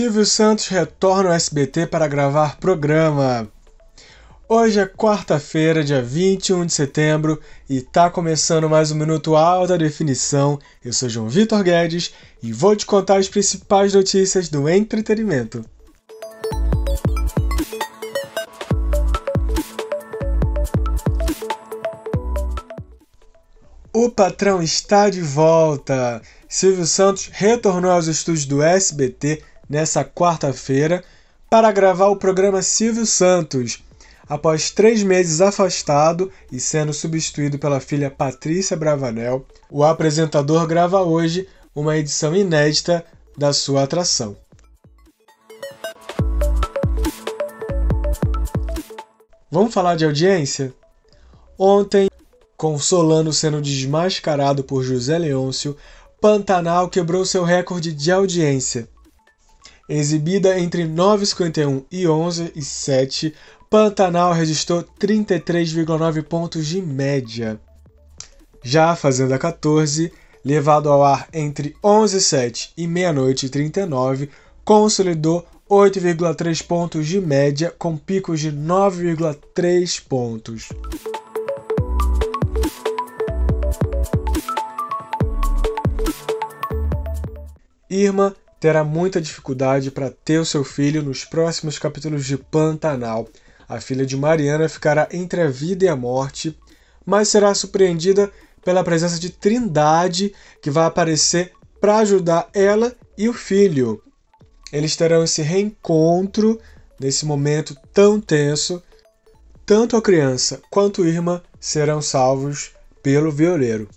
Silvio Santos retorna ao SBT para gravar programa. Hoje é quarta-feira, dia 21 de setembro, e tá começando mais um Minuto Alta Definição. Eu sou João Vitor Guedes e vou te contar as principais notícias do entretenimento. O patrão está de volta! Silvio Santos retornou aos estúdios do SBT nessa quarta-feira para gravar o programa Silvio Santos. Após três meses afastado e sendo substituído pela filha Patrícia Bravanel, o apresentador grava hoje uma edição inédita da sua atração. Vamos falar de audiência? Ontem, com Solano sendo desmascarado por José Leôncio, Pantanal quebrou seu recorde de audiência. Exibida entre 9h51 e 11 h 07 Pantanal registrou 33,9 pontos de média. Já a Fazenda 14, levado ao ar entre 11 h 07 e meia-noite e 39, consolidou 8,3 pontos de média, com picos de 9,3 pontos. Irma terá muita dificuldade para ter o seu filho nos próximos capítulos de Pantanal. A filha de Mariana ficará entre a vida e a morte, mas será surpreendida pela presença de Trindade, que vai aparecer para ajudar ela e o filho. Eles terão esse reencontro nesse momento tão tenso. Tanto a criança quanto Irma serão salvos pelo violeiro.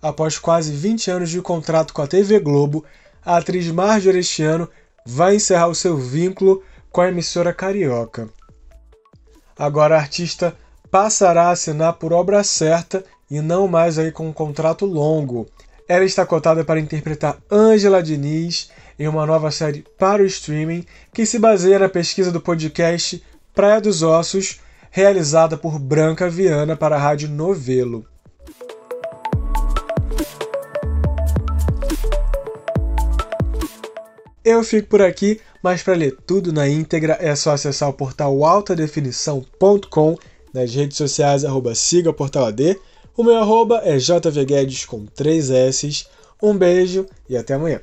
Após quase 20 anos de contrato com a TV Globo, a atriz Marjorie este ano vai encerrar o seu vínculo com a emissora carioca. Agora a artista passará a assinar por obra certa e não mais aí com um contrato longo. Ela está cotada para interpretar Ângela Diniz em uma nova série para o streaming que se baseia na pesquisa do podcast Praia dos Ossos, realizada por Branca Viana para a Rádio Novelo. Eu fico por aqui, mas para ler tudo na íntegra é só acessar o portal altadefinição.com, nas redes sociais arroba siga portal AD. O meu arroba é jvguedes com três S. Um beijo e até amanhã.